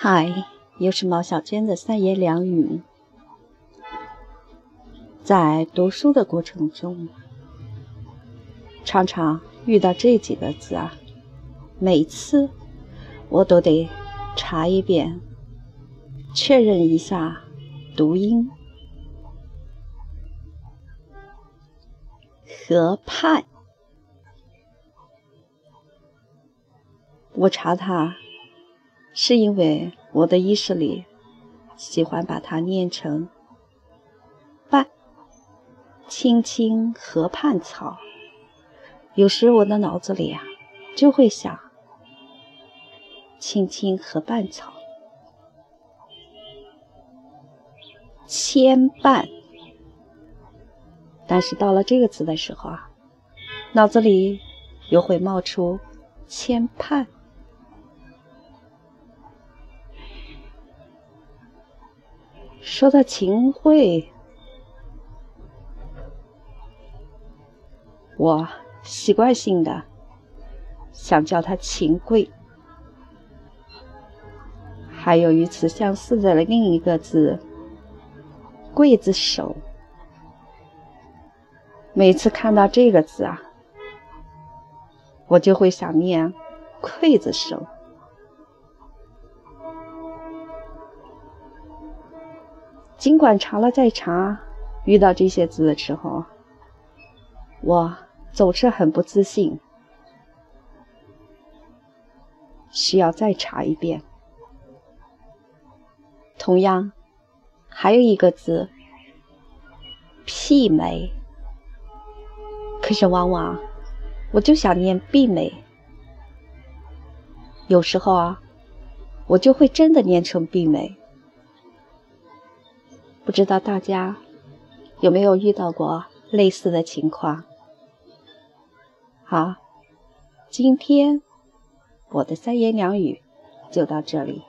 嗨，又是毛小娟的三言两语。在读书的过程中，常常遇到这几个字啊，每次我都得查一遍，确认一下读音。河畔，我查它。是因为我的意识里喜欢把它念成“半青青河畔草”，有时我的脑子里啊就会想“青青河畔草”，牵绊。但是到了这个词的时候啊，脑子里又会冒出“牵绊”。说到秦桧，我习惯性的想叫他秦桧。还有与此相似的另一个字“刽子手”，每次看到这个字啊，我就会想念“刽子手”。尽管查了再查，遇到这些字的时候，我总是很不自信，需要再查一遍。同样，还有一个字“媲美”，可是往往我就想念“媲美”，有时候啊，我就会真的念成“媲美”。不知道大家有没有遇到过类似的情况？好，今天我的三言两语就到这里。